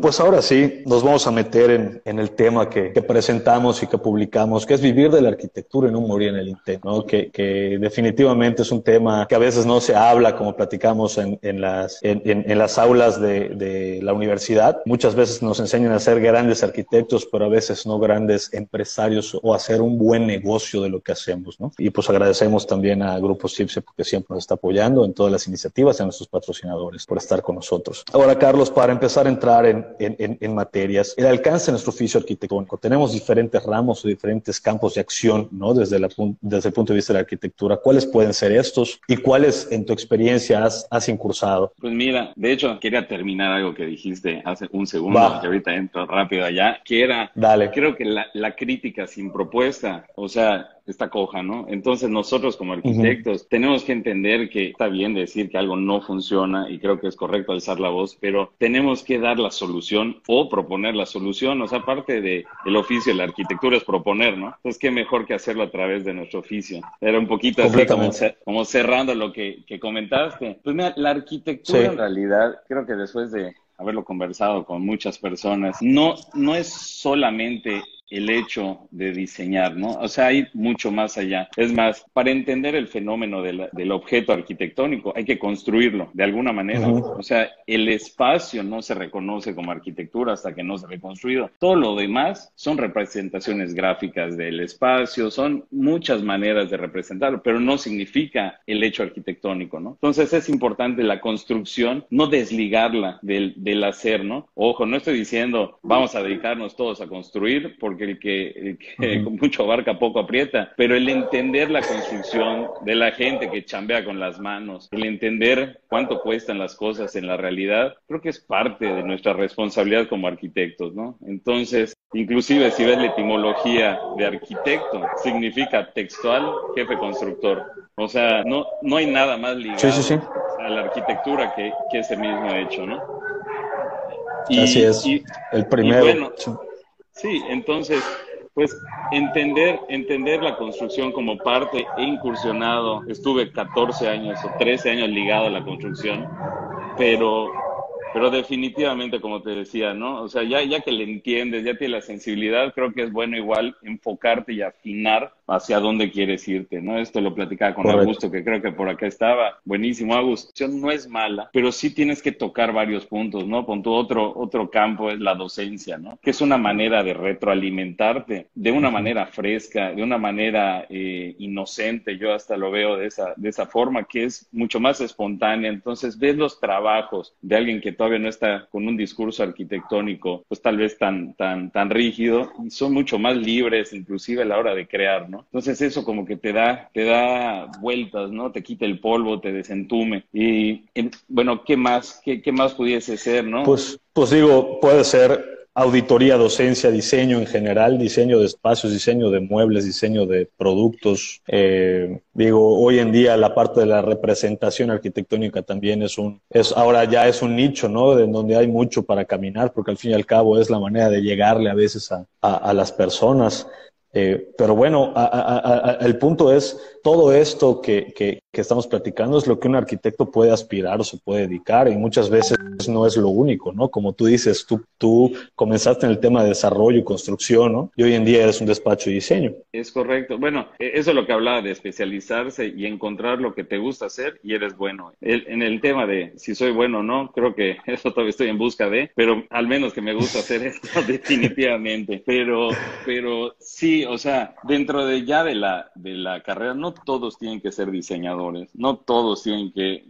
Pues ahora sí, nos vamos a meter en, el tema que, presentamos y que publicamos, que es vivir de la arquitectura y no morir en el intento, que, definitivamente es un tema que a veces no se habla, como platicamos en, las, aulas de, de, la universidad. Muchas veces nos enseñan a ser grandes arquitectos, pero a veces no grandes empresarios o hacer un buen negocio de lo que hacemos. ¿no? Y pues agradecemos también a Grupo CIPSE porque siempre nos está apoyando en todas las iniciativas, a nuestros patrocinadores por estar con nosotros. Ahora, Carlos, para empezar a entrar en, en, en, materias. El alcance de nuestro oficio arquitectónico. Tenemos diferentes ramos o diferentes campos de acción, ¿no? Desde, la, desde el punto de vista de la arquitectura. ¿Cuáles pueden ser estos y cuáles en tu experiencia has, has incursado? Pues mira, de hecho, quería terminar algo que dijiste hace un segundo, que ahorita entro rápido allá, que era, Dale. creo que la, la crítica sin propuesta, o sea, está coja, ¿no? Entonces nosotros como arquitectos tenemos que entender que está bien decir que algo no funciona y creo que es correcto alzar la voz, pero tenemos que dar la solución o proponer la solución, o sea, parte de el oficio de la arquitectura es proponer, ¿no? Entonces, qué mejor que hacerlo a través de nuestro oficio. Era un poquito así como, como, cerrando lo que, que, comentaste. Pues mira, la arquitectura en realidad, creo que después de haberlo conversado con muchas personas, no, no es solamente el hecho de diseñar, ¿no? O sea, hay mucho más allá. Es más, para entender el fenómeno del objeto arquitectónico hay que construirlo de alguna manera. O sea, el espacio no se reconoce como arquitectura hasta que no se ha reconstruido. Todo lo demás son representaciones gráficas del espacio, son muchas maneras de representarlo, pero no significa el hecho arquitectónico, ¿no? Entonces es importante la construcción, no desligarla del, del hacer, ¿no? Ojo, no estoy diciendo vamos a dedicarnos todos a construir porque el que, con mucho abarca poco aprieta, pero el entender la construcción de la gente que chambea con las manos, el entender cuánto cuestan las cosas en la realidad, creo que es parte de nuestra responsabilidad como arquitectos, ¿no? Entonces, inclusive si ves la etimología de arquitecto, significa textual jefe constructor. O sea, no, no hay nada más ligado a la arquitectura que, que ese mismo hecho, ¿no? Así es. el primero. Sí, entonces, pues entender, entender la construcción como parte, he incursionado, estuve 14 años o 13 años ligado a la construcción, pero, pero definitivamente, como te decía, ¿no? O sea, ya, ya que le entiendes, ya tienes la sensibilidad, creo que es bueno igual enfocarte y afinar hacia dónde quieres irte, ¿no? Esto lo platicaba con Augusto, que creo que por acá estaba. Buenísimo, Augusto. No es mala, pero sí tienes que tocar varios puntos, ¿no? Con tu otro, otro campo es la docencia, ¿no? Que es una manera de retroalimentarte de una manera fresca, de una manera eh, inocente. Yo hasta lo veo de esa, de esa forma, que es mucho más espontánea. Entonces, ves los trabajos de alguien que todavía no está con un discurso arquitectónico, pues tal vez tan, tan, tan rígido, y son mucho más libres, inclusive a la hora de crear, ¿no? Entonces eso como que te da, te da vueltas, ¿no? Te quita el polvo, te desentume. Y bueno, ¿qué más? ¿Qué, qué más pudiese ser, no? Pues, pues digo, puede ser auditoría, docencia, diseño en general, diseño de espacios, diseño de muebles, diseño de productos. Eh, digo, hoy en día la parte de la representación arquitectónica también es un, es ahora ya es un nicho, ¿no? En donde hay mucho para caminar, porque al fin y al cabo es la manera de llegarle a veces a, a, a las personas. Eh, pero bueno, el punto es, todo esto que, que, estamos platicando es lo que un arquitecto puede aspirar o se puede dedicar y muchas veces no es lo único, ¿no? Como tú dices, tú, tú comenzaste en el tema de desarrollo y construcción, ¿no? Y hoy en día eres un despacho de diseño. Es correcto. Bueno, e, eso es lo que hablaba de especializarse y encontrar lo que te gusta hacer y eres bueno. En el tema de si soy bueno o no, creo que eso todavía estoy en busca de, pero al menos que me gusta hacer esto definitivamente. Pero, pero sí, o sea, dentro de ya de la, de la carrera, no no todos tienen que ser diseñadores, no todos tienen que,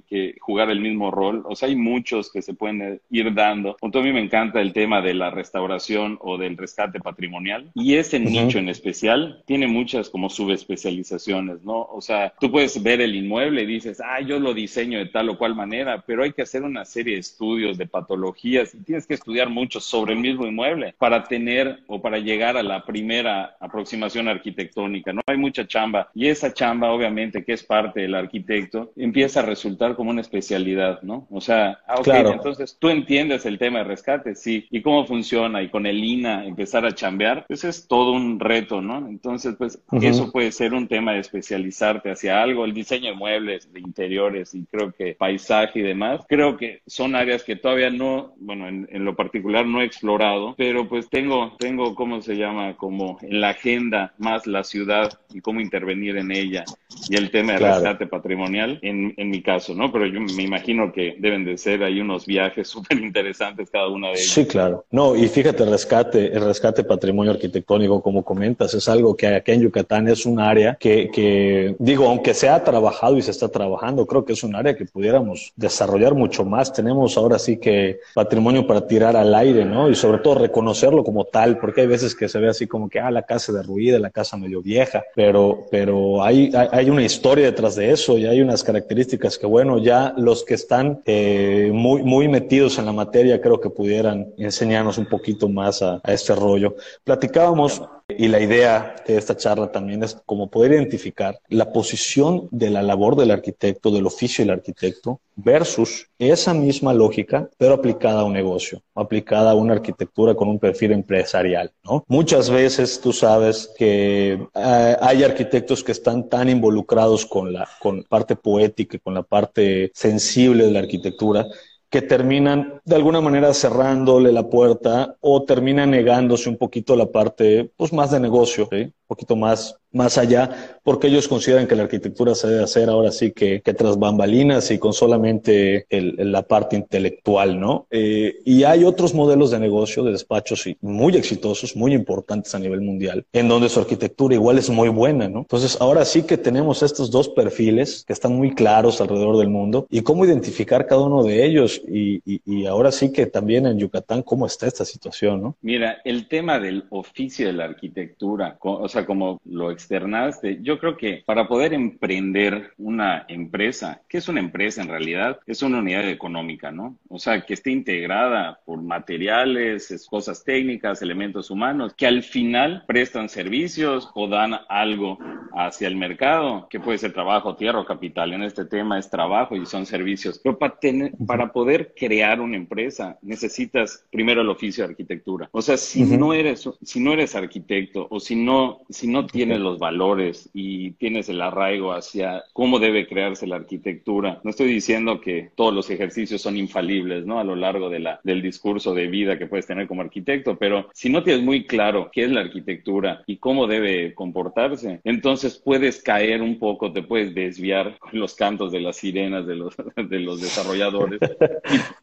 jugar el mismo rol. O sea, hay muchos que se pueden ir dando. a mí me encanta el tema de la restauración o del rescate patrimonial. Y ese nicho en especial tiene muchas como subespecializaciones, ¿no? O sea, tú puedes ver el inmueble y dices, ah, yo lo diseño de tal o cual manera, pero hay que hacer una serie de estudios de patologías y tienes que estudiar mucho sobre el mismo inmueble para tener o para llegar a la primera aproximación arquitectónica, ¿no? Hay mucha chamba y esa chamba, obviamente, que es parte del arquitecto, empieza a resultar como una especialidad, ¿no? O sea, ah, ok, entonces tú entiendes el tema de rescate, sí, y cómo funciona y con el INA empezar a chambear, pues es todo un reto, ¿no? Entonces, pues eso puede ser un tema de especializarte hacia algo, el diseño de muebles, de interiores y creo que paisaje y demás, creo que son áreas que todavía no, bueno, en, lo particular no he explorado, pero pues tengo, tengo, ¿cómo se llama? Como en la agenda más la ciudad y cómo intervenir en ella y el tema de rescate patrimonial en, en mi caso, ¿no? Pero yo me imagino que deben de ser ahí unos viajes súper interesantes cada una de ellas. Sí, claro. No, y fíjate, el rescate, el rescate patrimonio arquitectónico, como comentas, es algo que aquí en Yucatán es un área que, que, digo, aunque se ha trabajado y se está trabajando, creo que es un área que pudiéramos desarrollar mucho más. Tenemos ahora sí que patrimonio para tirar al aire, ¿no? Y sobre todo reconocerlo como tal, porque hay veces que se ve así como que, ah, la casa derruida, la casa medio vieja, pero, pero hay, hay, una historia detrás de eso y hay unas características que, bueno, ya los que están eh, muy, muy metidos en la materia creo que pudieran enseñarnos un poquito más a, a este rollo. Platicábamos y la idea de esta charla también es como poder identificar la posición de la labor del arquitecto, del oficio del arquitecto, versus esa misma lógica, pero aplicada a un negocio, aplicada a una arquitectura con un perfil empresarial. ¿no? Muchas veces tú sabes que eh, hay arquitectos que están tan involucrados con la con parte poética, con la parte sensible de la arquitectura, que terminan de alguna manera cerrándole la puerta o terminan negándose un poquito la parte pues más de negocio, poquito más más allá, porque ellos consideran que la arquitectura se debe hacer ahora sí que, que tras bambalinas y con solamente el, la parte intelectual, ¿no? Eh, y hay otros modelos de negocio, de despachos muy exitosos, muy importantes a nivel mundial, en donde su arquitectura igual es muy buena, ¿no? Entonces, ahora sí que tenemos estos dos perfiles que están muy claros alrededor del mundo y cómo identificar cada uno de ellos y, y, y ahora sí que también en Yucatán, cómo está esta situación, ¿no? Mira, el tema del oficio de la arquitectura, o sea, como lo externaste, yo creo que para poder emprender una empresa, ¿qué es una empresa en realidad? Es una unidad económica, ¿no? O sea, que esté integrada por materiales, cosas técnicas, elementos humanos, que al final prestan servicios o dan algo hacia el mercado, que puede ser trabajo, tierra o capital. En este tema es trabajo y son servicios. Pero para, tener, para poder crear una empresa necesitas primero el oficio de arquitectura. O sea, si no eres si no eres arquitecto o si no si no tienes los valores y tienes el arraigo hacia cómo debe crearse la arquitectura. No estoy diciendo que todos los ejercicios son infalibles, ¿no? A lo largo de la, del discurso de vida que puedes tener como arquitecto, pero si no tienes muy claro qué es la arquitectura y cómo debe comportarse, entonces puedes caer un poco, te puedes desviar con los cantos de las sirenas de los, de los desarrolladores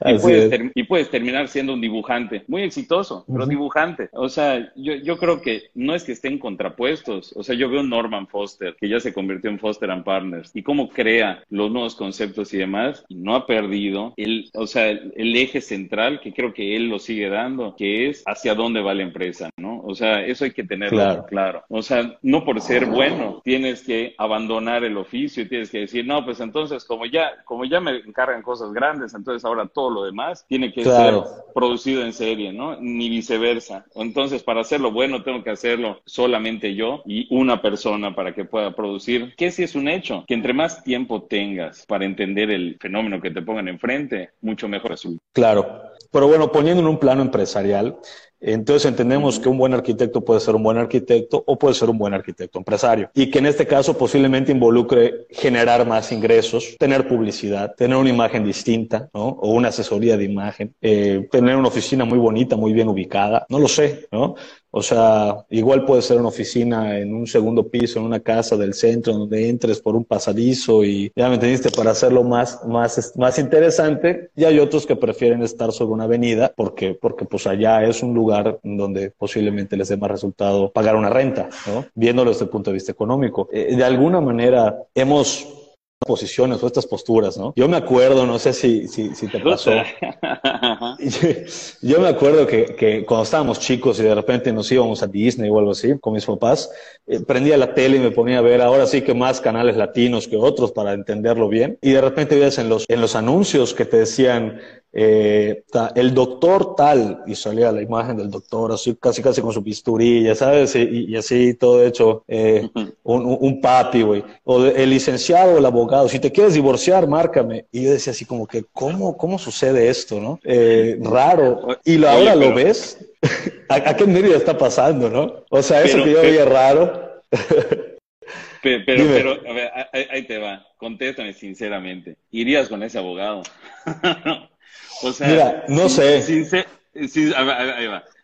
y, puedes, y, puedes terminar siendo un dibujante muy exitoso, pero dibujante. O sea, yo, yo creo que no es que estén contrapuestos, o sea, yo veo Norman Foster, que ya se convirtió en Foster and Partners, y cómo crea los nuevos conceptos y demás, y no ha perdido el, o sea, el, eje central que creo que él lo sigue dando, que es hacia dónde va la empresa, ¿no? O sea, eso hay que tenerlo claro. O sea, no por ser bueno tienes que abandonar el oficio y tienes que decir, no, pues entonces como ya, como ya me encargan cosas grandes, entonces ahora todo lo demás tiene que ser producido en serie, ¿no? Ni viceversa. Entonces, para hacerlo bueno, tengo que hacerlo solamente yo y una persona para que pueda producir, que si es un hecho, que entre más tiempo tengas para entender el fenómeno que te pongan enfrente, mucho mejor resulta. Claro, pero bueno, poniendo en un plano empresarial, entonces entendemos que un buen arquitecto puede ser un buen arquitecto o puede ser un buen arquitecto empresario y que en este caso posiblemente involucre generar más ingresos, tener publicidad, tener una imagen distinta, ¿no? O una asesoría de imagen, eh, tener una oficina muy bonita, muy bien ubicada, no lo sé, ¿no? O sea, igual puede ser una oficina en un segundo piso, en una casa del centro, donde entres por un pasadizo y ya me entendiste, para hacerlo más, más, más interesante. Y hay otros que prefieren estar sobre una avenida porque, porque pues allá es un lugar donde posiblemente les dé más resultado pagar una renta, ¿no? Viéndolo desde el punto de vista económico. Eh, de alguna manera hemos posiciones o estas posturas, ¿no? Yo me acuerdo, no sé si, si, si te pasó, yo, me acuerdo que, que, cuando estábamos chicos y de repente nos íbamos a Disney o algo así con mis papás, eh, prendía la tele y me ponía a ver ahora sí que más canales latinos que otros para entenderlo bien. Y de repente veías en los, en los anuncios que te decían eh, el doctor tal, y salía la imagen del doctor así casi casi con su pisturilla, ¿sabes? Y, así todo hecho, eh, un, un, papi, güey. O el licenciado el abogado, si te quieres divorciar, márcame. Y yo decía así como que, ¿cómo, cómo sucede esto, no? Eh, raro. Y lo, ahora lo ves, ¿A, qué medio está pasando, no? O sea, eso que yo veía raro. pero, pero, a ver, ahí te va. Contéstame sinceramente. ¿Irías con ese abogado? O sea, Mira, no sé.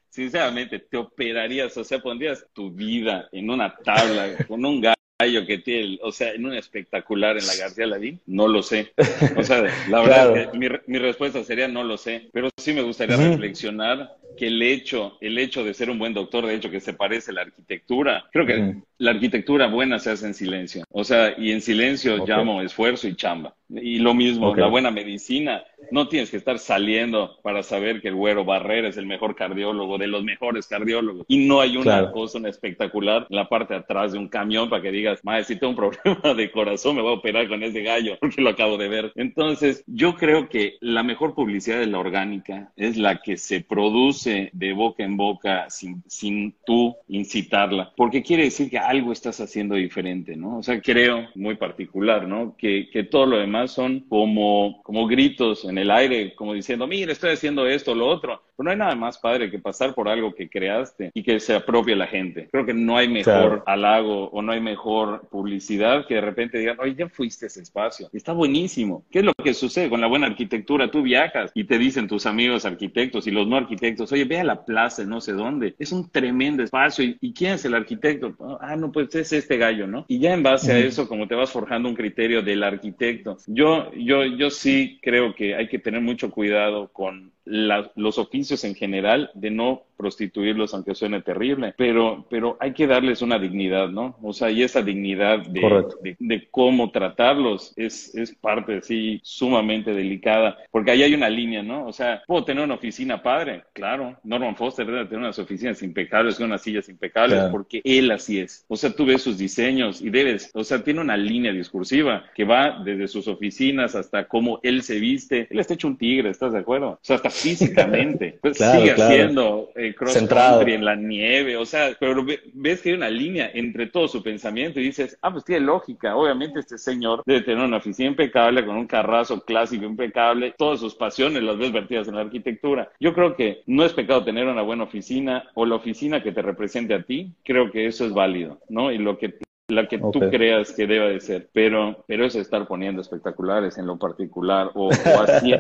Sinceramente, te operarías, o sea, pondrías tu vida en una tabla con un gallo que tiene, o sea, en un espectacular en la García Ladín, no lo sé. O sea, la verdad es que mi, mi, respuesta sería no lo sé, pero sí me gustaría reflexionar que el hecho, el hecho de ser un buen doctor, de hecho que se parece a la arquitectura, creo que la arquitectura buena se hace en silencio. O sea, y en silencio llamo esfuerzo y chamba. Y lo mismo, la buena medicina, no tienes que estar saliendo para saber que el güero Barrera es el mejor cardiólogo, de los mejores cardiólogos. Y no hay una cosa una espectacular en la parte de atrás de un camión para que digas, madre, si tengo un problema de corazón, me voy a operar con ese gallo, porque lo acabo de ver. Entonces, yo creo que la mejor publicidad de la orgánica es la que se produce de boca en boca sin, sin tú incitarla, porque quiere decir que algo estás haciendo diferente, ¿no? O sea, creo muy particular, ¿no? Que, que todo lo demás son como, como gritos en el aire, como diciendo, mire, estoy haciendo esto, lo otro. Pero no hay nada más padre que pasar por algo que creaste y que se apropie la gente. Creo que no hay mejor halago o no hay mejor publicidad que de repente digan, oye, ya fuiste a ese espacio. Está buenísimo. ¿Qué es lo que sucede con la buena arquitectura? Tú viajas y te dicen tus amigos arquitectos y los no arquitectos, oye, ve a la plaza, no sé dónde. Es un tremendo espacio. ¿Y, y quién es el arquitecto? Ah, no, pues es este gallo, ¿no? Y ya en base a eso, como te vas forjando un criterio del arquitecto, yo, yo, yo sí creo que hay que tener mucho cuidado con los oficios en general, de no prostituirlos, aunque suene terrible, pero, pero hay que darles una dignidad, ¿no? O sea, y esa dignidad de, de, cómo tratarlos es, es parte, sí, sumamente delicada, porque ahí hay una línea, ¿no? O sea, ¿puedo tener una oficina padre? Claro, Norman Foster debe tener unas oficinas impecables, unas sillas impecables, porque él así es. O sea, tú ves sus diseños y debes, o sea, tiene una línea discursiva que va desde sus oficinas hasta cómo él se viste. Él está hecho un tigre, ¿estás de acuerdo? O sea, hasta físicamente. Pues sigue haciendo eh, cross country en la nieve, o sea, pero ves que hay una línea entre todo su pensamiento y dices, ah, pues tiene lógica. Obviamente este señor debe tener una oficina impecable con un carrazo clásico impecable, todas sus pasiones las ves vertidas en la arquitectura. Yo creo que no es pecado tener una buena oficina o la oficina que te represente a ti, creo que eso es válido, ¿no? Y lo que la que tú creas que deba de ser, pero, pero es estar poniendo espectaculares en lo particular o, o, así,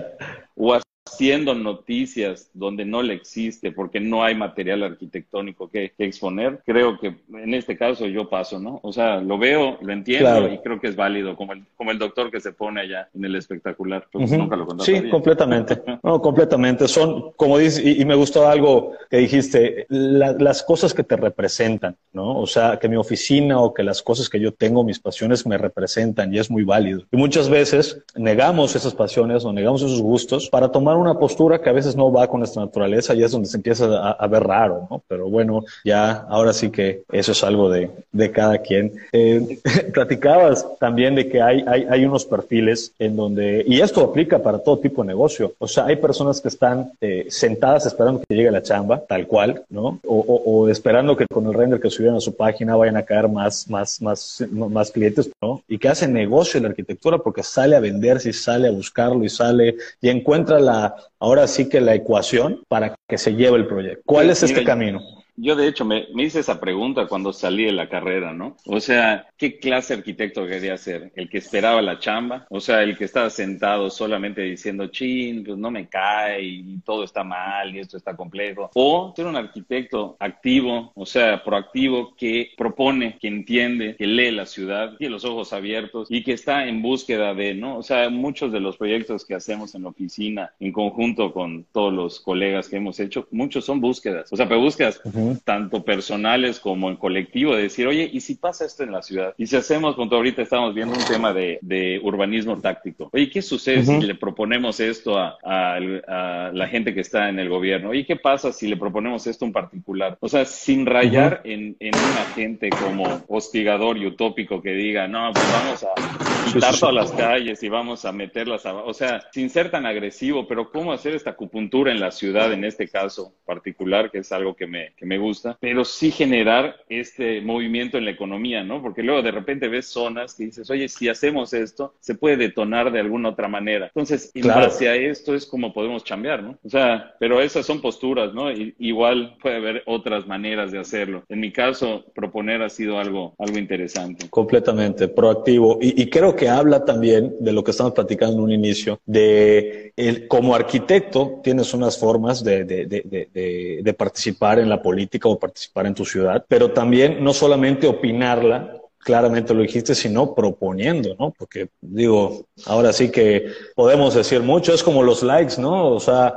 o, haciendo noticias donde no le existe porque no hay material arquitectónico que, exponer, creo que en este caso yo paso, ¿no? O sea, lo veo, lo entiendo y creo que es válido, como el, como el doctor que se pone allá en el espectacular. Pues nunca lo sí, completamente. no, completamente. Son, como dices, y, me gustó algo que dijiste, las cosas que te representan, ¿no? O sea, que mi oficina o que las cosas que yo tengo, mis pasiones me representan y es muy válido. Y muchas veces negamos esas pasiones o negamos esos gustos para tomar una postura que a veces no va con nuestra naturaleza y es donde se empieza a, ver raro, ¿no? Pero bueno, ya ahora sí que eso es algo de, de cada quien. Eh, platicabas también de que hay, hay, hay, unos perfiles en donde, y esto aplica para todo tipo de negocio, o sea, hay personas que están eh, sentadas esperando que llegue la chamba, tal cual, ¿no? O, o, esperando que con el render que subieron a su página vayan a caer más, más, más, más clientes, ¿no? Y que hacen negocio en la arquitectura porque sale a venderse y sale a buscarlo y sale y encuentra la, ahora sí que la ecuación para que se lleve el proyecto. ¿Cuál es este camino? Yo de hecho me, hice esa pregunta cuando salí de la carrera, ¿no? O sea, ¿qué clase de arquitecto quería ser? ¿El que esperaba la chamba? O sea, el que estaba sentado solamente diciendo, chin, pues no me cae y todo está mal y esto está complejo. O ser un arquitecto activo, o sea, proactivo, que propone, que entiende, que lee la ciudad, tiene los ojos abiertos y que está en búsqueda de, ¿no? O sea, muchos de los proyectos que hacemos en la oficina, en conjunto con todos los colegas que hemos hecho, muchos son búsquedas. O sea, pero búsquedas tanto personales como en colectivo, de decir, oye, ¿y si pasa esto en la ciudad? Y si hacemos, ahorita estamos viendo un tema de, de urbanismo táctico. Oye, ¿qué sucede si le proponemos esto a, a, la gente que está en el gobierno? Oye, ¿qué pasa si le proponemos esto en particular? O sea, sin rayar en, en un agente como hostigador y utópico que diga, no, pues vamos a quitar todas las calles y vamos a meterlas a... O sea, sin ser tan agresivo, pero ¿cómo hacer esta acupuntura en la ciudad en este caso particular, que es algo que me, que me gusta, pero sí generar este movimiento en la economía, ¿no? Porque luego de repente ves zonas que dices, oye, si hacemos esto, se puede detonar de alguna otra manera. Entonces, en base a esto es como podemos cambiar, ¿no? O sea, pero esas son posturas, ¿no? Y, igual puede haber otras maneras de hacerlo. En mi caso, proponer ha sido algo, algo interesante. Completamente, proactivo. Y, y creo que habla también de lo que estamos platicando en un inicio, de el, como arquitecto tienes unas formas de, de, de, de participar en la política o participar en tu ciudad, pero también no solamente opinarla, claramente lo dijiste, sino proponiendo, ¿no? Porque digo, ahora sí que podemos decir mucho, es como los likes, ¿no? O sea,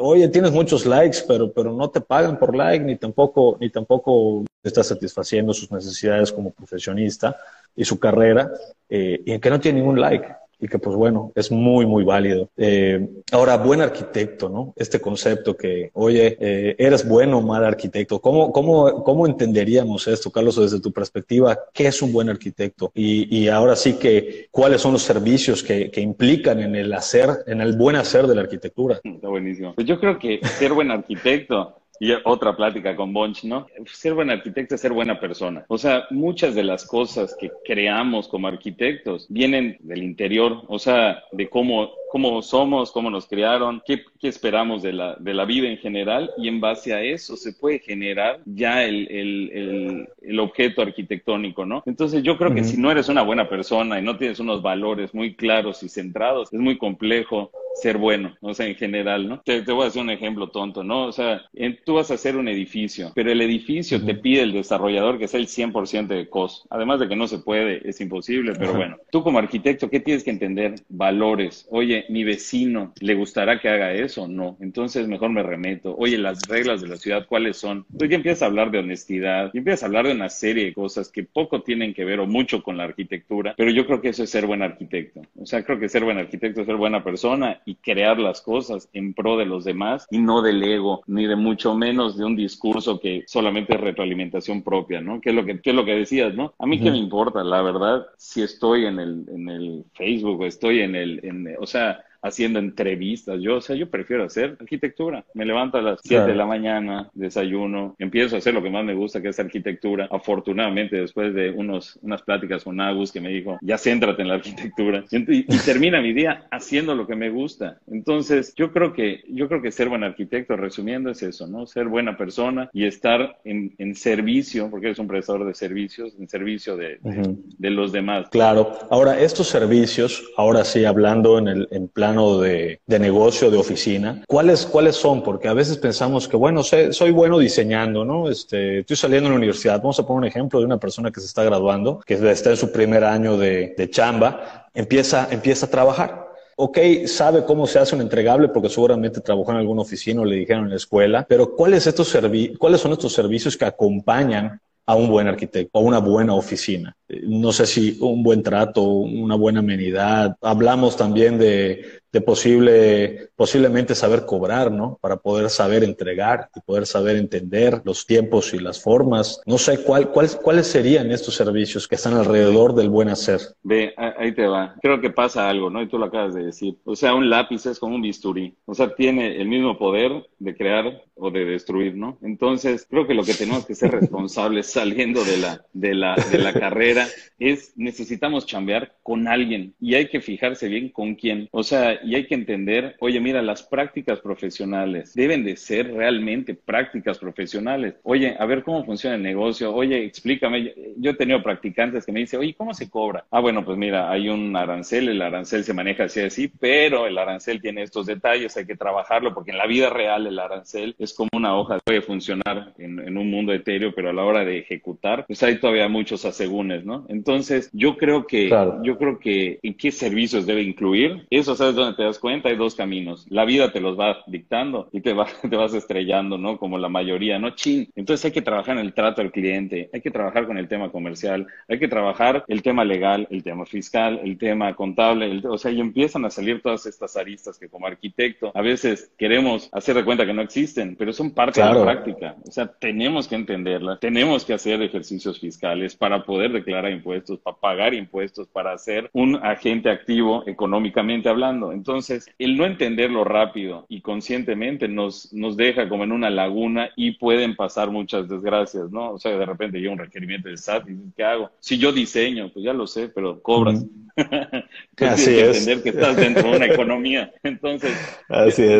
oye, tienes muchos likes, pero, pero no te pagan por like, ni tampoco, ni tampoco estás satisfaciendo sus necesidades como profesionista y su carrera, eh, y en que no tiene ningún like y que pues bueno, es muy, muy válido. Eh, ahora, buen arquitecto, ¿no? Este concepto que, oye, eh, ¿eres bueno o mal arquitecto? ¿Cómo, cómo, ¿Cómo entenderíamos esto, Carlos, desde tu perspectiva? ¿Qué es un buen arquitecto? Y, y ahora sí que, ¿cuáles son los servicios que, que, implican en el hacer, en el buen hacer de la arquitectura? Está buenísimo. Pues yo creo que ser buen arquitecto y otra plática con Bonch, ¿no? Ser buen arquitecto es ser buena persona. O sea, muchas de las cosas que creamos como arquitectos vienen del interior, o sea, de cómo, cómo somos, cómo nos criaron, qué, qué esperamos de la, de la vida en general, y en base a eso se puede generar ya el, el, el, el objeto arquitectónico, ¿no? Entonces yo creo que si no eres una buena persona y no tienes unos valores muy claros y centrados, es muy complejo ser bueno, o sea, en general, ¿no? Te, te voy a hacer un ejemplo tonto, ¿no? O sea, en, tú vas a hacer un edificio, pero el edificio te pide el desarrollador que sea el 100% de costo. Además de que no se puede, es imposible, pero bueno, tú como arquitecto, ¿qué tienes que entender? Valores. Oye, mi vecino, ¿le gustará que haga eso? No. Entonces mejor me remeto. Oye, las reglas de la ciudad, ¿cuáles son? Tú ya empiezas a hablar de honestidad, y empiezas a hablar de una serie de cosas que poco tienen que ver o mucho con la arquitectura, pero yo creo que eso es ser buen arquitecto. O sea, creo que ser buen arquitecto es ser buena persona y crear las cosas en pro de los demás y no del ego, ni de mucho menos de un discurso que solamente es retroalimentación propia, ¿no? ¿Qué es lo que, qué es lo que decías, no? A mí qué me importa, la verdad, si estoy en el, en el Facebook o estoy en el, en, o sea, haciendo entrevistas. Yo, o sea, yo prefiero hacer arquitectura. Me levanto a las 7 de la mañana, desayuno, empiezo a hacer lo que más me gusta, que es arquitectura. Afortunadamente, después de unos, unas pláticas con Agus que me dijo, ya céntrate en la arquitectura. Y, termina mi día haciendo lo que me gusta. Entonces, yo creo que, yo creo que ser buen arquitecto, resumiendo, es eso, ¿no? Ser buena persona y estar en, en servicio, porque eres un prestador de servicios, en servicio de, de, de, los demás. Claro. Ahora, estos servicios, ahora sí, hablando en el en plan de, de, negocio, de oficina, ¿cuáles, ¿cuáles son? Porque a veces pensamos que, bueno, sé, soy bueno diseñando, ¿no? Este, estoy saliendo de la universidad. Vamos a poner un ejemplo de una persona que se está graduando, que está en su primer año de, de chamba, empieza, empieza a trabajar. Ok, sabe cómo se hace un entregable porque seguramente trabajó en alguna oficina o le dijeron en la escuela, pero ¿cuáles, estos ¿cuáles son estos servicios que acompañan a un buen arquitecto, a una buena oficina. No sé si un buen trato, una buena amenidad. Hablamos también de de posible, posiblemente saber cobrar, ¿no? Para poder saber entregar y poder saber entender los tiempos y las formas. No sé cuál, cuál, cuáles serían estos servicios que están alrededor del buen hacer. Ve, ahí te va. Creo que pasa algo, ¿no? Y tú lo acabas de decir. O sea, un lápiz es como un bisturí. O sea, tiene el mismo poder de crear o de destruir, ¿no? Entonces, creo que lo que tenemos que ser responsables saliendo de la, de la, de la carrera es necesitamos chambear con alguien y hay que fijarse bien con quién. O sea, y hay que entender, oye, mira, las prácticas profesionales deben de ser realmente prácticas profesionales. Oye, a ver cómo funciona el negocio. Oye, explícame. Yo he tenido practicantes que me dicen, oye, ¿cómo se cobra? Ah, bueno, pues mira, hay un arancel, el arancel se maneja así, así, pero el arancel tiene estos detalles, hay que trabajarlo porque en la vida real el arancel es como una hoja, puede funcionar en, en un mundo etéreo, pero a la hora de ejecutar, pues hay todavía muchos asegúnes, ¿no? Entonces, yo creo que, yo creo que en qué servicios debe incluir, eso sabes dónde te das cuenta, hay dos caminos. La vida te los va dictando y te, va, te vas estrellando, ¿no? Como la mayoría, ¿no? Chin. Entonces hay que trabajar en el trato al cliente, hay que trabajar con el tema comercial, hay que trabajar el tema legal, el tema fiscal, el tema contable, o sea, y empiezan a salir todas estas aristas que como arquitecto a veces queremos hacer de cuenta que no existen, pero son parte de la práctica. O sea, tenemos que entenderlas, tenemos que hacer ejercicios fiscales para poder declarar impuestos, para pagar impuestos, para ser un agente activo económicamente hablando. Entonces, el no entenderlo rápido y conscientemente nos, nos deja como en una laguna y pueden pasar muchas desgracias, ¿no? O sea, de repente llega un requerimiento del SAT y ¿qué hago? Si yo diseño, pues ya lo sé, pero cobras. Así tienes que entender que estás dentro de una economía. Entonces,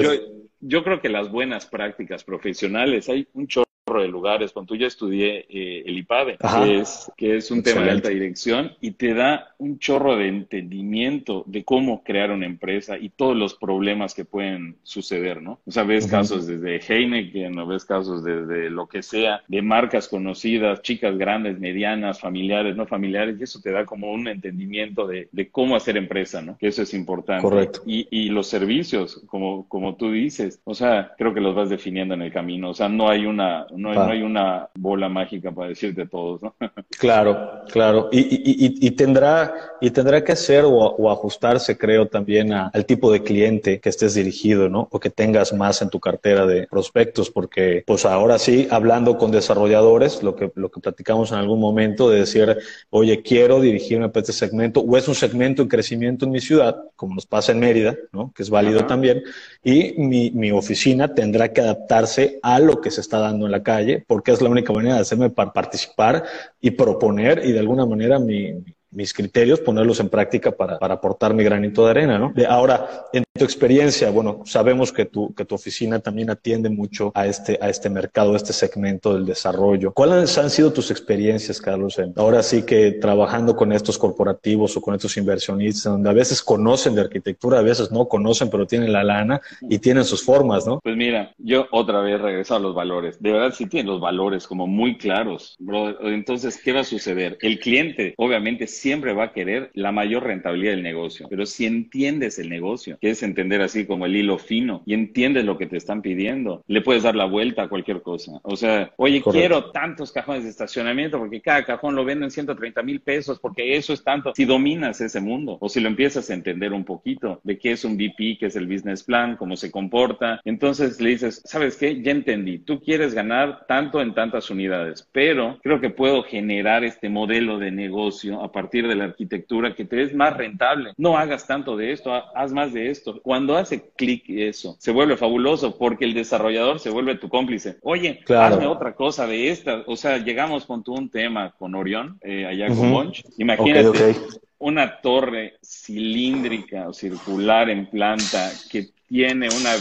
Yo, yo creo que las buenas prácticas profesionales, hay un chorro de lugares. Cuando yo estudié eh, el IPADE, que es, que es un tema de alta dirección y te da un chorro de entendimiento de cómo crear una empresa y todos los problemas que pueden suceder, ¿no? O sea, ves casos desde Heineken, o ves casos desde lo que sea, de marcas conocidas, chicas grandes, medianas, familiares, no familiares, y eso te da como un entendimiento de, de cómo hacer empresa, ¿no? Que eso es importante. Correcto. Y, y los servicios, como, como tú dices, o sea, creo que los vas definiendo en el camino, o sea, no hay una no, hay una bola mágica para decirte todos, ¿no? Claro, claro. Y, y, y, tendrá, y tendrá que ser o, ajustarse, creo, también al tipo de cliente que estés dirigido, ¿no? O que tengas más en tu cartera de prospectos, porque pues ahora sí, hablando con desarrolladores, lo que, lo que platicamos en algún momento, de decir, oye, quiero dirigirme para este segmento, o es un segmento en crecimiento en mi ciudad, como nos pasa en Mérida, ¿no? Que es válido también, y mi, mi oficina tendrá que adaptarse a lo que se está dando en la calle porque es la única manera de hacerme participar y proponer y de alguna manera mi, mis criterios, ponerlos en práctica para, para aportar mi granito de arena, ¿no? ahora, en tu experiencia, bueno, sabemos que tu, que tu oficina también atiende mucho a este, a este mercado, a este segmento del desarrollo. ¿Cuáles han sido tus experiencias, Carlos? ahora sí que trabajando con estos corporativos o con estos inversionistas, donde a veces conocen de arquitectura, a veces no conocen, pero tienen la lana y tienen sus formas, ¿no? Pues mira, yo otra vez regreso a los valores. De verdad, sí tienen los valores como muy claros, bro. Entonces, ¿qué va a suceder? El cliente, obviamente, siempre va a querer la mayor rentabilidad del negocio. Pero si entiendes el negocio, que es entender así como el hilo fino y entiendes lo que te están pidiendo, le puedes dar la vuelta a cualquier cosa. O sea, oye, quiero tantos cajones de estacionamiento porque cada cajón lo venden 130 mil pesos porque eso es tanto. Si dominas ese mundo o si lo empiezas a entender un poquito de qué es un VP, qué es el business plan, cómo se comporta, entonces le dices, ¿sabes qué? Ya entendí, tú quieres ganar tanto en tantas unidades, pero creo que puedo generar este modelo de negocio a partir de la arquitectura que te es más rentable. No hagas tanto de esto, haz más de esto. Cuando hace clic eso, se vuelve fabuloso porque el desarrollador se vuelve tu cómplice. Oye, hazme otra cosa de esta. O sea, llegamos con un tema con Orión, eh, allá con Monch. Imagínate. una torre cilíndrica o circular en planta que tiene una,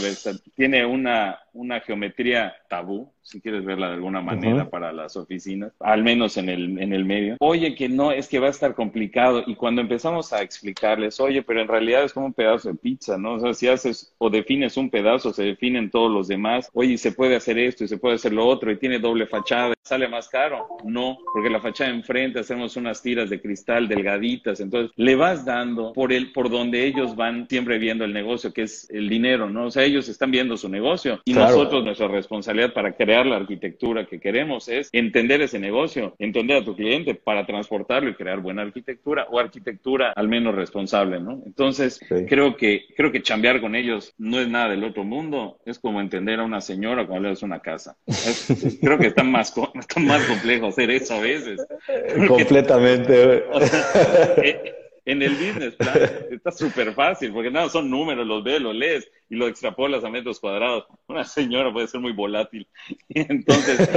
tiene una, una geometría tabú, si quieres verla de alguna manera para las oficinas, al menos en el, en el medio. Oye, que no, es que va a estar complicado. Y cuando empezamos a explicarles, oye, pero en realidad es como un pedazo de pizza, ¿no? O sea, si haces o defines un pedazo, se definen todos los demás. Oye, se puede hacer esto y se puede hacer lo otro y tiene doble fachada. ¿Sale más caro? No, porque la fachada enfrente hacemos unas tiras de cristal delgaditas. Entonces, le vas dando por el, por donde ellos van siempre viendo el negocio, que es el dinero, ¿no? O sea, ellos están viendo su negocio y nosotros, nuestra responsabilidad para crear la arquitectura que queremos es entender ese negocio, entender a tu cliente para transportarlo y crear buena arquitectura o arquitectura al menos responsable, ¿no? Entonces, creo que creo que chambear con ellos no es nada del otro mundo, es como entender a una señora cuando le das una casa. creo que está más, está más complejo hacer eso a veces. Completamente. Eh, en el business plan está súper fácil, porque nada, son números, los ves, los lees y lo extrapolas a metros cuadrados. Una señora puede ser muy volátil. Entonces,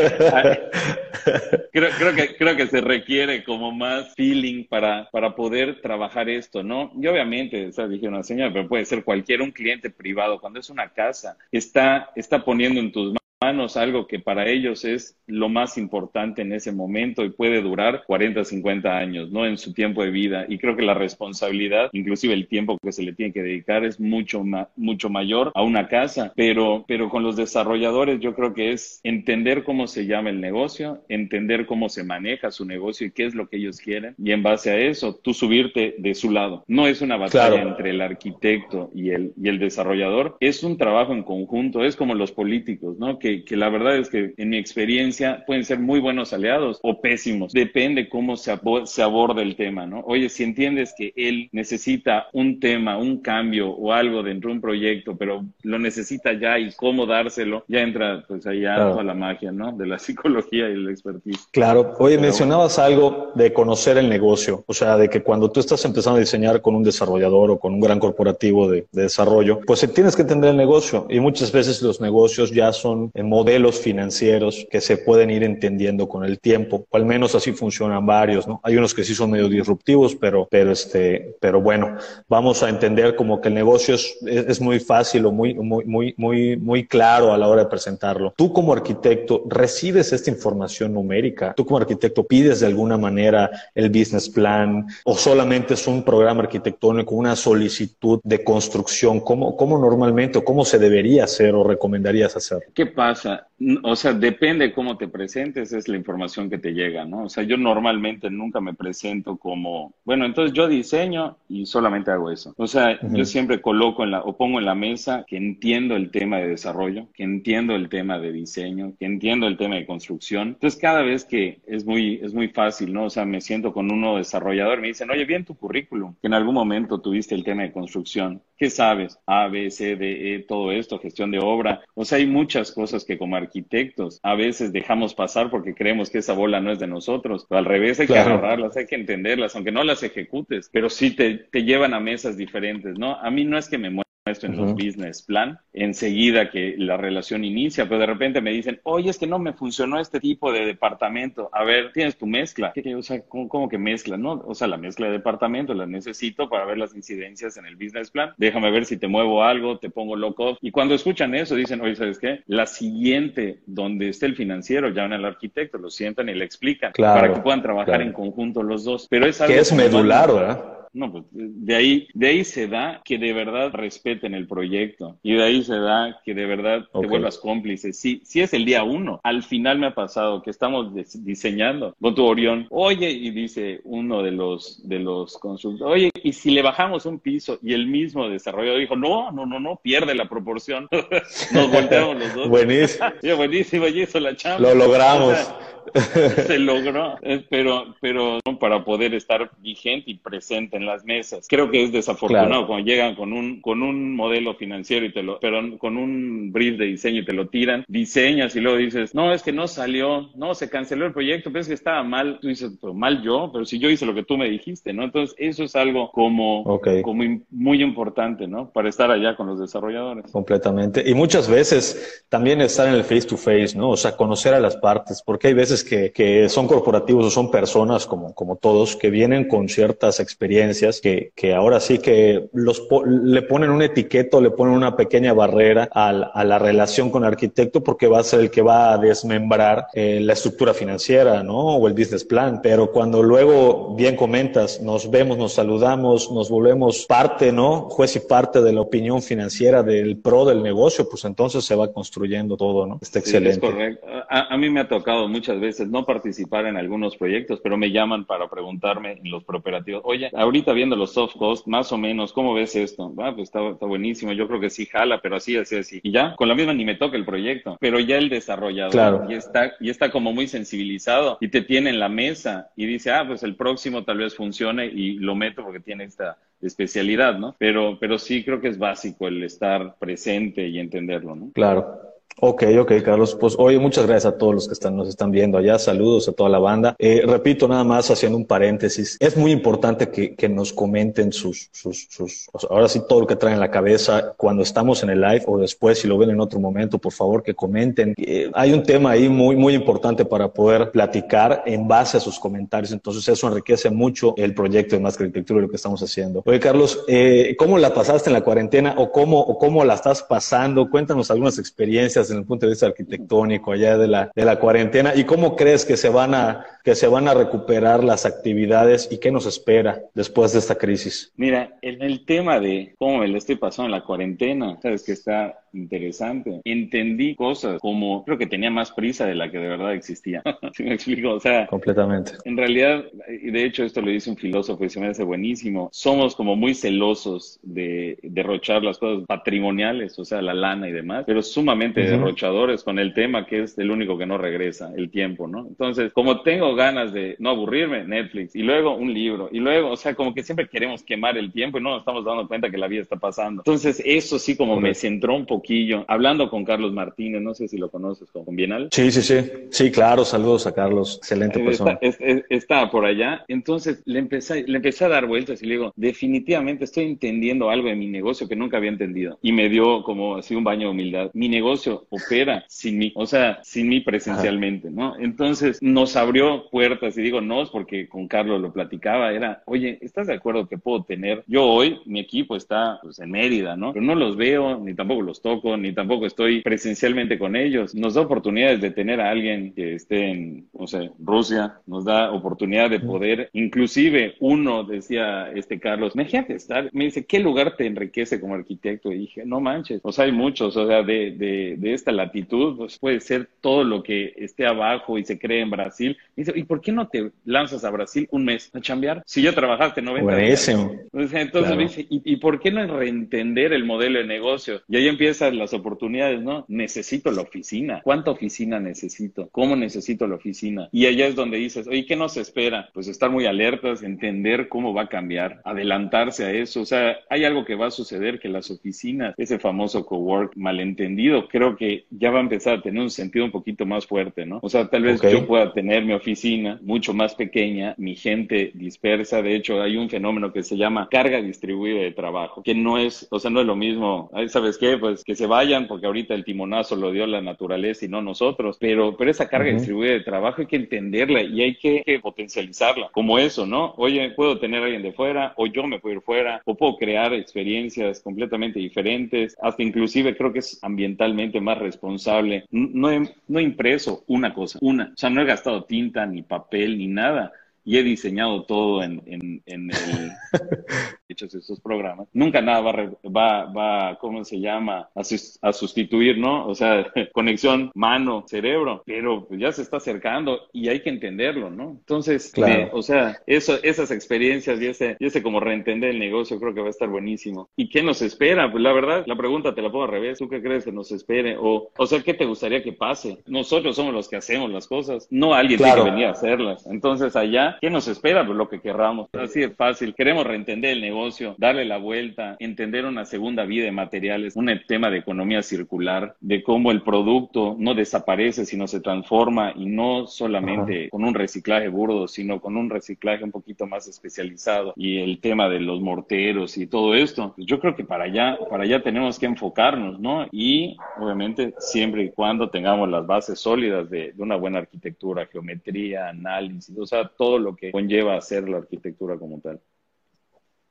creo, creo, que, creo que se requiere como más feeling para, para poder trabajar esto, ¿no? Y obviamente, o dije una señora, pero puede ser cualquiera, un cliente privado, cuando es una casa, está, está poniendo en tus manos algo que para ellos es lo más importante en ese momento y puede durar 40, 50 años, ¿no? En su tiempo de vida. Y creo que la responsabilidad, inclusive el tiempo que se le tiene que dedicar es mucho, mucho mayor a una casa. Pero, pero con los desarrolladores yo creo que es entender cómo se llama el negocio, entender cómo se maneja su negocio y qué es lo que ellos quieren. Y en base a eso, tú subirte de su lado. No es una batalla entre el arquitecto y el, y el desarrollador. Es un trabajo en conjunto. Es como los políticos, ¿no? Que que, la verdad es que en mi experiencia pueden ser muy buenos aliados o pésimos. Depende cómo se, se aborda el tema, ¿no? Oye, si entiendes que él necesita un tema, un cambio o algo dentro de un proyecto, pero lo necesita ya y cómo dárselo, ya entra pues allá toda la magia, ¿no? De la psicología y la expertise. Claro. Oye, mencionabas algo de conocer el negocio, o sea, de que cuando tú estás empezando a diseñar con un desarrollador o con un gran corporativo de, de desarrollo, pues tienes que entender el negocio y muchas veces los negocios ya son modelos financieros que se pueden ir entendiendo con el tiempo, o al menos así funcionan varios, ¿no? Hay unos que sí son medio disruptivos, pero, pero, este, pero bueno, vamos a entender como que el negocio es, es muy fácil o muy, muy, muy, muy, muy claro a la hora de presentarlo. Tú como arquitecto recibes esta información numérica, tú como arquitecto pides de alguna manera el business plan o solamente es un programa arquitectónico, una solicitud de construcción, ¿cómo, cómo normalmente o cómo se debería hacer o recomendarías hacer? ¿Qué pasa? o sea, depende cómo te presentes, es la información que te llega, ¿no? O sea, yo normalmente nunca me presento como, bueno, entonces yo diseño y solamente hago eso. O sea, yo siempre coloco en la, o pongo en la mesa que entiendo el tema de desarrollo, que entiendo el tema de diseño, que entiendo el tema de construcción. Entonces, cada vez que es muy, es muy fácil, ¿no? O sea, me siento con uno desarrollador, me dicen, oye, bien tu currículum, que en algún momento tuviste el tema de construcción. ¿Qué sabes? A, B, C, D, E, todo esto, gestión de obra. O sea, hay muchas cosas que como arquitectos a veces dejamos pasar porque creemos que esa bola no es de nosotros. Pero al revés, hay que agarrarlas, hay que entenderlas, aunque no las ejecutes, pero sí te, te llevan a mesas diferentes, ¿no? A mí no es que me esto en los business plan, enseguida que la relación inicia, pero de repente me dicen, oye, es que no me funcionó este tipo de departamento. A ver, tienes tu mezcla. O sea, ¿cómo, que mezcla? No, o sea, la mezcla de departamento la necesito para ver las incidencias en el business plan. Déjame ver si te muevo algo, te pongo lock off. Y cuando escuchan eso, dicen, oye, ¿sabes qué? La siguiente, donde esté el financiero, llaman al arquitecto, lo sientan y le explican para que puedan trabajar en conjunto los dos. Pero es algo que es medular, ¿verdad? No, pues de ahí, de ahí se da que de verdad respeten el proyecto y de ahí se da que de verdad te vuelvas cómplice. Si, si es el día uno, al final me ha pasado que estamos diseñando con tu Orión, oye, y dice uno de los, de los consultores, oye, y si le bajamos un piso y el mismo desarrollador dijo, no, no, no, no, pierde la proporción. Nos volteamos los dos. buenísimo. buenísimo, y eso la chamba. Lo logramos. se logró, eh, pero, pero para poder estar vigente y presente en las mesas. Creo que es desafortunado cuando llegan con un, con un modelo financiero y te lo, pero con un brief de diseño y te lo tiran, diseñas y luego dices, no, es que no salió, no, se canceló el proyecto, pero es que estaba mal. Tú dices, pero mal yo, pero si yo hice lo que tú me dijiste, ¿no? Entonces, eso es algo como, como muy importante, ¿no? Para estar allá con los desarrolladores. Completamente. Y muchas veces también estar en el face to face, ¿no? O sea, conocer a las partes, porque hay veces que, que son corporativos o son personas como, como todos que vienen con ciertas experiencias que, que ahora sí que los le ponen un etiqueto, le ponen una pequeña barrera a, a, la relación con el arquitecto porque va a ser el que va a desmembrar eh, la estructura financiera, ¿no? O el business plan. Pero cuando luego, bien comentas, nos vemos, nos saludamos, nos volvemos parte, ¿no? Juez y parte de la opinión financiera del pro del negocio, pues entonces se va construyendo todo, ¿no? Está excelente. es correcto. A, a mí me ha tocado muchas veces no participar en algunos proyectos, pero me llaman para preguntarme en los prooperativos, oye, ahorita viendo los soft costs, más o menos, ¿cómo ves esto? Ah, pues está, buenísimo, yo creo que sí jala, pero así, así, así. Y ya, con la misma ni me toca el proyecto, pero ya el desarrollador y está, y está como muy sensibilizado y te tiene en la mesa y dice, ah, pues el próximo tal vez funcione y lo meto porque tiene esta especialidad, ¿no? Pero, pero sí creo que es básico el estar presente y entenderlo, ¿no? Claro. Ok, ok, Carlos. Pues oye, muchas gracias a todos los que están, nos están viendo allá. Saludos a toda la banda. Eh, repito, nada más haciendo un paréntesis. Es muy importante que, que nos comenten sus, sus, sus, ahora sí, todo lo que traen en la cabeza cuando estamos en el live o después, si lo ven en otro momento, por favor, que comenten. Eh, hay un tema ahí muy, muy importante para poder platicar en base a sus comentarios. Entonces, eso enriquece mucho el proyecto de Más Arquitectura y lo que estamos haciendo. Oye, Carlos, eh, ¿cómo la pasaste en la cuarentena o cómo, o cómo la estás pasando? Cuéntanos algunas experiencias en el punto de vista arquitectónico allá de la, de la cuarentena y cómo crees que se van a, que se van a recuperar las actividades y qué nos espera después de esta crisis? Mira, en el tema de cómo me lo estoy pasando en la cuarentena, sabes que está interesante. Entendí cosas como creo que tenía más prisa de la que de verdad existía. ¿Sí me explico? O sea, completamente. En realidad, y de hecho esto lo dice un filósofo y se me hace buenísimo, somos como muy celosos de derrochar las cosas patrimoniales, o sea, la lana y demás, pero sumamente derrochadores con el tema que es el único que no regresa, el tiempo, ¿no? Entonces, como tengo ganas de no aburrirme, Netflix, y luego un libro, y luego, o sea, como que siempre queremos quemar el tiempo y no nos estamos dando cuenta que la vida está pasando. Entonces, eso sí como me centró un poquillo, hablando con Carlos Martínez, no sé si lo conoces, con Bienal. Sí, sí, sí, sí, claro, saludos a Carlos, excelente persona. Está, por allá, entonces le empecé, le empecé a dar vueltas y le digo, definitivamente estoy entendiendo algo de mi negocio que nunca había entendido. Y me dio como así un baño de humildad. Mi negocio opera sin mí, o sea, sin mí presencialmente, ¿no? Entonces nos abrió puertas y digo, no, es porque con Carlos lo platicaba, era, oye, ¿estás de acuerdo que puedo tener? Yo hoy, mi equipo está pues, en Mérida, ¿no? Pero no los veo, ni tampoco los toco, ni tampoco estoy presencialmente con ellos. Nos da oportunidades de tener a alguien que esté en, no sé, Rusia, nos da oportunidad de poder, inclusive uno decía, este Carlos, imagínate estar, me dice, ¿qué lugar te enriquece como arquitecto? Y dije, no manches, o sea, hay muchos, o sea, de, de, de esta latitud, pues puede ser todo lo que esté abajo y se cree en Brasil. Y dice, ¿y por qué no te lanzas a Brasil un mes a chambear? Si ya trabajaste 90 días. Entonces me dice, ¿y, ¿y por qué no reentender el modelo de negocio? Y ahí empiezan las oportunidades, ¿no? Necesito la oficina. ¿Cuánta oficina necesito? ¿Cómo necesito la oficina? Y allá es donde dices, oye, ¿qué nos espera? Pues estar muy alertas, entender cómo va a cambiar, adelantarse a eso. O sea, hay algo que va a suceder que las oficinas, ese famoso cowork malentendido, creo que ya va a empezar a tener un sentido un poquito más fuerte, ¿no? O sea, tal vez yo pueda tener mi oficina mucho más pequeña, mi gente dispersa. De hecho, hay un fenómeno que se llama carga distribuida de trabajo, que no es, o sea, no es lo mismo. ¿Sabes qué? Pues que se vayan porque ahorita el timonazo lo dio la naturaleza y no nosotros. Pero, pero esa carga distribuida de trabajo hay que entenderla y hay que, que, potencializarla. Como eso, ¿no? Oye, puedo tener a alguien de fuera o yo me puedo ir fuera o puedo crear experiencias completamente diferentes. Hasta inclusive creo que es ambientalmente más responsable. No he, no he impreso una cosa, una. O sea, no he gastado tinta, ni papel, ni nada y he diseñado todo en, en, en el hechos estos programas. Nunca nada va, va, va ¿cómo se llama? A, a, sustituir, ¿no? O sea, conexión mano-cerebro, pero pues ya se está acercando y hay que entenderlo, ¿no? Entonces, claro. o sea, eso, esas experiencias y ese, y ese como reentender el negocio creo que va a estar buenísimo. ¿Y qué nos espera? Pues la verdad, la pregunta te la pongo al revés. ¿Tú qué crees que nos espere? O, o sea, ¿qué te gustaría que pase? Nosotros somos los que hacemos las cosas, no alguien claro. tiene que venir a hacerlas. Entonces, allá ¿qué nos espera? Pues lo que querramos. Así de fácil. Queremos reentender el negocio, darle la vuelta, entender una segunda vida de materiales, un tema de economía circular, de cómo el producto no desaparece, sino se transforma y no solamente Ajá. con un reciclaje burdo, sino con un reciclaje un poquito más especializado y el tema de los morteros y todo esto. Pues yo creo que para allá, para allá tenemos que enfocarnos, ¿no? Y obviamente siempre y cuando tengamos las bases sólidas de, de una buena arquitectura, geometría, análisis, o sea, todo lo que conlleva hacer la arquitectura como tal.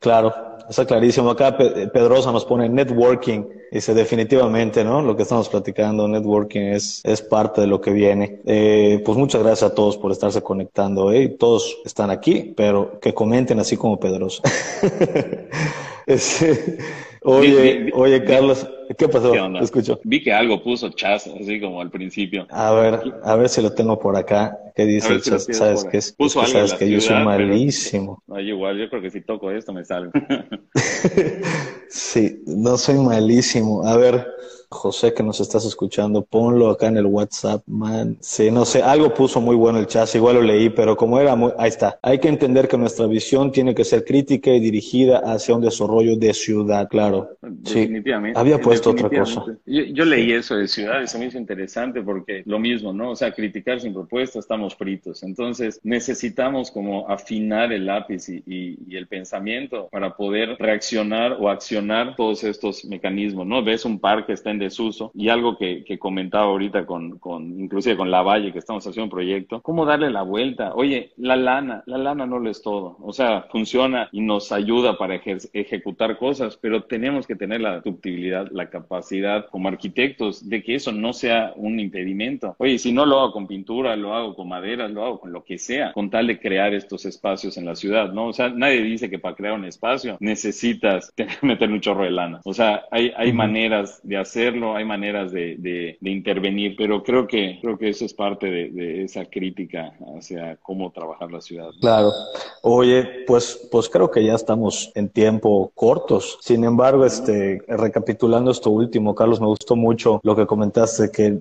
Claro, está clarísimo. Acá Pedrosa nos pone networking. Dice definitivamente, ¿no? Lo que estamos platicando, networking es, es parte de lo que viene. Eh, pues muchas gracias a todos por estarse conectando. ¿eh? Todos están aquí, pero que comenten así como Pedrosa. es, Oye, vi, vi, oye, Carlos, ¿qué pasó? ¿Qué onda? escucho. Vi que algo puso Chas, así como al principio. A ver, a ver si lo tengo por acá. ¿Qué dice Chas? Si ¿Sabes qué es? Puso es que sabes que ciudad, yo soy malísimo. Pero, ay, igual, yo creo que si toco esto me salgo. sí, no soy malísimo. A ver, José, que nos estás escuchando, ponlo acá en el WhatsApp, man. Sí, no sé, algo puso muy bueno el chat, igual lo leí, pero como era muy, ahí está. Hay que entender que nuestra visión tiene que ser crítica y dirigida hacia un desarrollo de ciudad, claro. Definitivamente. Sí, había puesto otra cosa. Yo, leí eso de ciudades, se me hizo interesante porque lo mismo, ¿no? O sea, criticar sin propuesta, estamos fritos. Entonces, necesitamos como afinar el lápiz y, y el pensamiento para poder reaccionar o accionar todos estos mecanismos, ¿no? Ves un parque está en desuso y algo que, que comentaba ahorita con, con, inclusive con la Valle, que estamos haciendo un proyecto, ¿cómo darle la vuelta? Oye, la lana, la lana no lo es todo. O sea, funciona y nos ayuda para ejecutar cosas, pero tenemos que tener la ductibilidad, la capacidad como arquitectos de que eso no sea un impedimento. Oye, si no lo hago con pintura, lo hago con madera, lo hago con lo que sea, con tal de crear estos espacios en la ciudad, ¿no? O sea, nadie dice que para crear un espacio necesitas meter un chorro de lana. O sea, hay, hay maneras de hacerlo, hay maneras de, de, intervenir, pero creo que, creo que eso es parte de, de, esa crítica hacia cómo trabajar la ciudad. Claro. Oye, pues, pues creo que ya estamos en tiempo cortos. Sin embargo, este, recapitulando esto último, Carlos, me gustó mucho lo que comentaste, que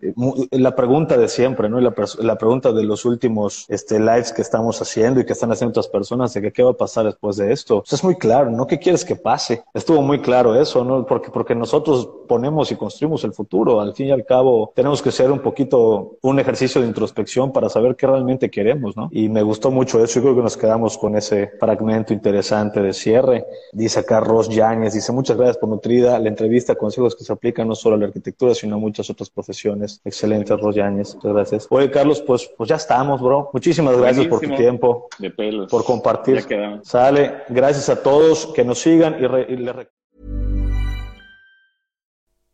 la pregunta de siempre, ¿no? La, la pregunta de los últimos este, lives que estamos haciendo y que están haciendo otras personas, de que qué va a pasar después de esto. Pues es muy claro, ¿no? ¿Qué quieres que pase? Estuvo muy claro eso, ¿no? Porque, porque nosotros ponemos y construimos el futuro. Al fin y al cabo, tenemos que ser un poquito un ejercicio de introspección para saber qué realmente queremos, ¿no? Y me gustó mucho eso. Yo creo que nos quedamos con ese fragmento interesante de cierre. Dice acá Ross Yáñez, dice, muchas gracias por nutrida la entrevista, consejos que se aplican no solo a la arquitectura, sino a muchas otras profesiones. Excelente, Ross Yáñez. Muchas gracias. Oye, Carlos, pues, pues ya estamos, bro. Muchísimas gracias por tu tiempo. De pelos. Por compartir. Sale. Gracias a todos que nos sigan y, y le